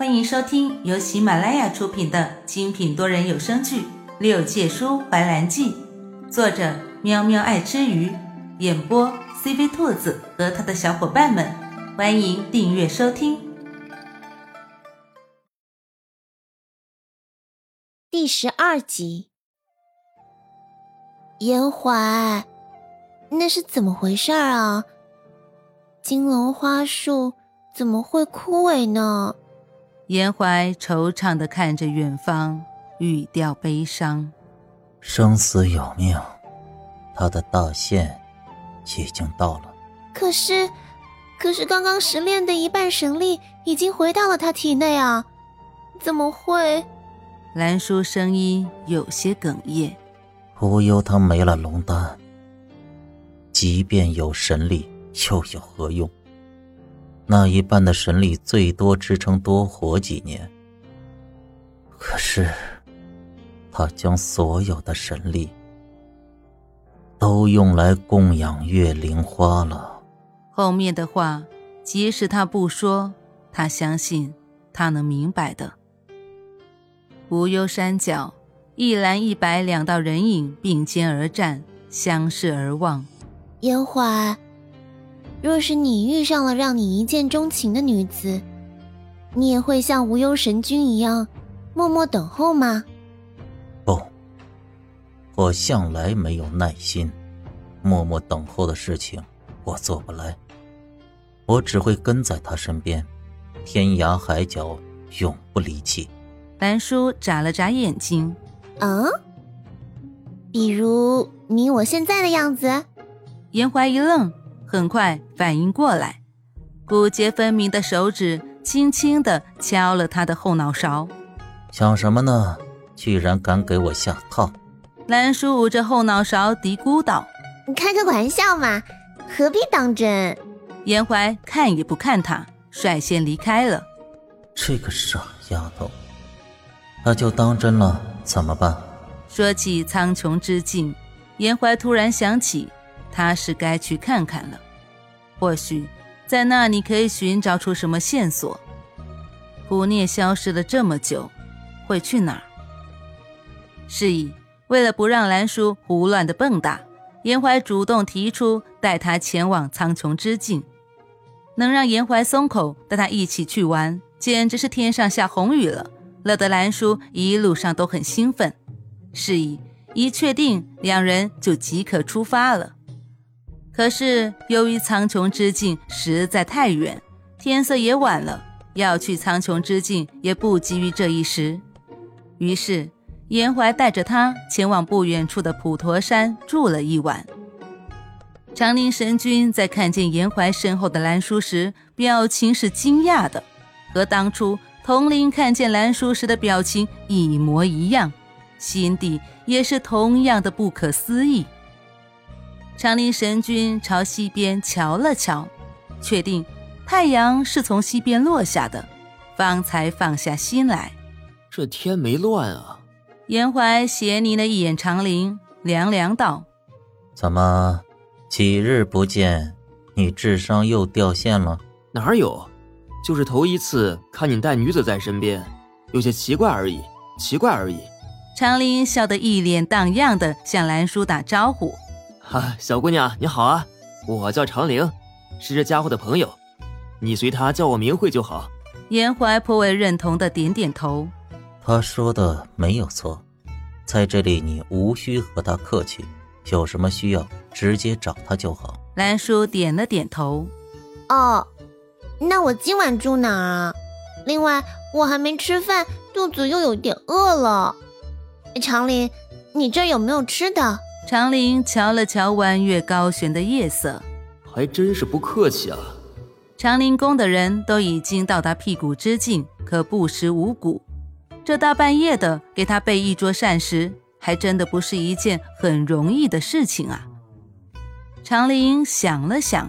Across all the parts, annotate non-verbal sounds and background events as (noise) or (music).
欢迎收听由喜马拉雅出品的精品多人有声剧《六界书怀兰记》，作者喵喵爱吃鱼，演播 CV 兔子和他的小伙伴们。欢迎订阅收听。第十二集，严怀，那是怎么回事啊？金龙花树怎么会枯萎呢？严怀惆怅的看着远方，语调悲伤。生死有命，他的大限已经到了。可是，可是刚刚失炼的一半神力已经回到了他体内啊！怎么会？兰叔声音有些哽咽。无忧他没了龙丹，即便有神力，又有何用？那一半的神力最多支撑多活几年，可是他将所有的神力都用来供养月灵花了。后面的话，即使他不说，他相信他能明白的。无忧山脚，一蓝一白两道人影并肩而站，相视而望。烟花。若是你遇上了让你一见钟情的女子，你也会像无忧神君一样默默等候吗？不，我向来没有耐心，默默等候的事情我做不来。我只会跟在他身边，天涯海角永不离弃。兰叔眨了眨眼睛，嗯，比如你我现在的样子。严怀一愣。很快反应过来，骨节分明的手指轻轻地敲了他的后脑勺。想什么呢？居然敢给我下套！蓝叔捂着后脑勺嘀咕道：“你开个玩笑嘛，何必当真？”严怀看也不看他，率先离开了。这个傻丫头，那就当真了，怎么办？说起苍穹之境，严怀突然想起。他是该去看看了，或许在那里可以寻找出什么线索。胡聂消失了这么久，会去哪儿？是以，为了不让兰叔胡乱的蹦跶，严怀主动提出带他前往苍穹之境。能让严怀松口带他一起去玩，简直是天上下红雨了，乐得兰叔一路上都很兴奋。是以，一确定，两人就即刻出发了。可是由于苍穹之境实在太远，天色也晚了，要去苍穹之境也不急于这一时。于是严怀带着他前往不远处的普陀山住了一晚。长林神君在看见严怀身后的兰叔时，表情是惊讶的，和当初童林看见兰叔时的表情一模一样，心底也是同样的不可思议。长林神君朝西边瞧了瞧，确定太阳是从西边落下的，方才放下心来。这天没乱啊！严怀斜睨了一眼长林，凉凉道：“怎么，几日不见，你智商又掉线了？哪有，就是头一次看你带女子在身边，有些奇怪而已，奇怪而已。”长林笑得一脸荡漾的向兰叔打招呼。哈，小姑娘你好啊，我叫长陵，是这家伙的朋友，你随他叫我明慧就好。严怀颇为认同的点点头，他说的没有错，在这里你无需和他客气，有什么需要直接找他就好。兰叔点了点头，哦，那我今晚住哪啊？另外我还没吃饭，肚子又有点饿了。长林，你这有没有吃的？长林瞧了瞧弯月高悬的夜色，还真是不客气啊。长林宫的人都已经到达屁股之境，可不食五谷。这大半夜的给他备一桌膳食，还真的不是一件很容易的事情啊。长林想了想，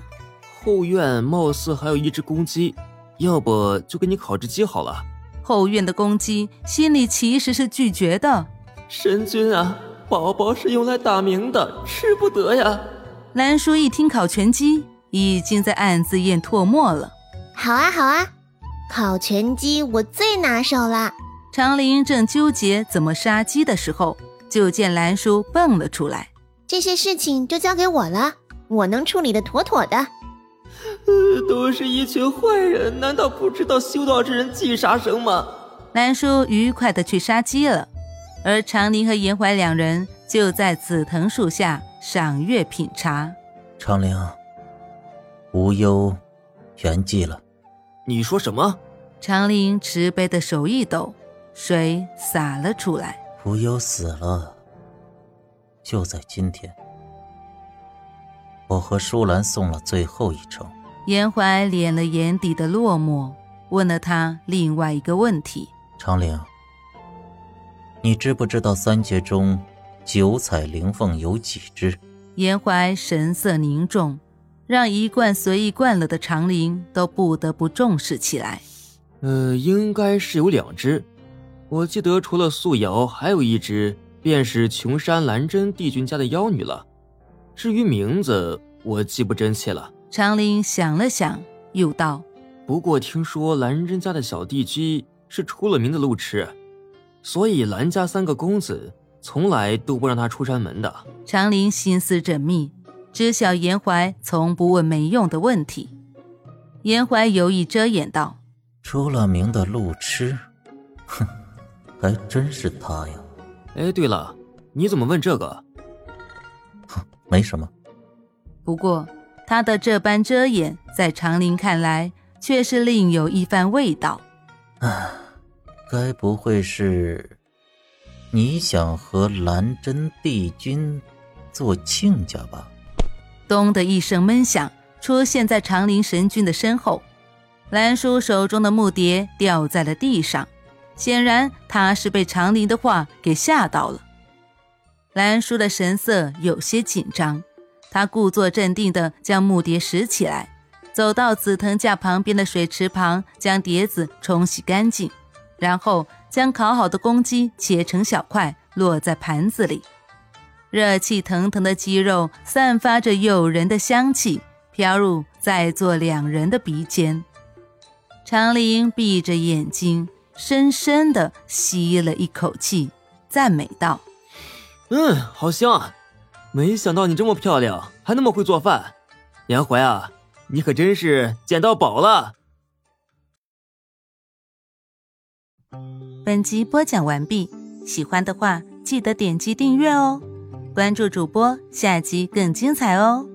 后院貌似还有一只公鸡，要不就给你烤只鸡好了。后院的公鸡心里其实是拒绝的。神君啊！宝宝是用来打鸣的，吃不得呀。兰叔一听烤全鸡，已经在暗自咽唾沫了。好啊，好啊。烤全鸡我最拿手啦。长林正纠结怎么杀鸡的时候，就见兰叔蹦了出来。这些事情就交给我了，我能处理的妥妥的。呃，(laughs) 都是一群坏人，难道不知道修道之人忌杀生吗？兰叔愉快的去杀鸡了，而长林和严怀两人就在紫藤树下赏月品茶。长林，无忧圆寂了。你说什么？长林持杯的手一抖，水洒了出来。无忧死了。就在今天，我和舒兰送了最后一程。严怀敛了眼底的落寞，问了他另外一个问题：长陵，你知不知道三界中九彩灵凤有几只？严怀神色凝重，让一贯随意惯了的长林都不得不重视起来。呃，应该是有两只，我记得除了素瑶，还有一只。便是琼山蓝真帝君家的妖女了，至于名字，我记不真切了。长林想了想，又道：“不过听说蓝真家的小帝姬是出了名的路痴，所以蓝家三个公子从来都不让他出山门的。”长林心思缜密，知晓严怀从不问没用的问题。严怀有意遮掩道：“出了名的路痴，哼，(laughs) 还真是他呀。”哎，对了，你怎么问这个？哼 (laughs) 没什么。不过他的这般遮掩，在长林看来却是另有一番味道。啊，该不会是你想和兰真帝君做亲家吧？咚的一声闷响，出现在长林神君的身后，兰叔手中的木碟掉在了地上。显然他是被长林的话给吓到了。兰叔的神色有些紧张，他故作镇定地将木碟拾起来，走到紫藤架旁边的水池旁，将碟子冲洗干净，然后将烤好的公鸡切成小块，落在盘子里。热气腾腾的鸡肉散发着诱人的香气，飘入在座两人的鼻尖。长林闭着眼睛。深深的吸了一口气，赞美道：“嗯，好香啊！没想到你这么漂亮，还那么会做饭。杨怀啊，你可真是捡到宝了。”本集播讲完毕，喜欢的话记得点击订阅哦，关注主播，下集更精彩哦。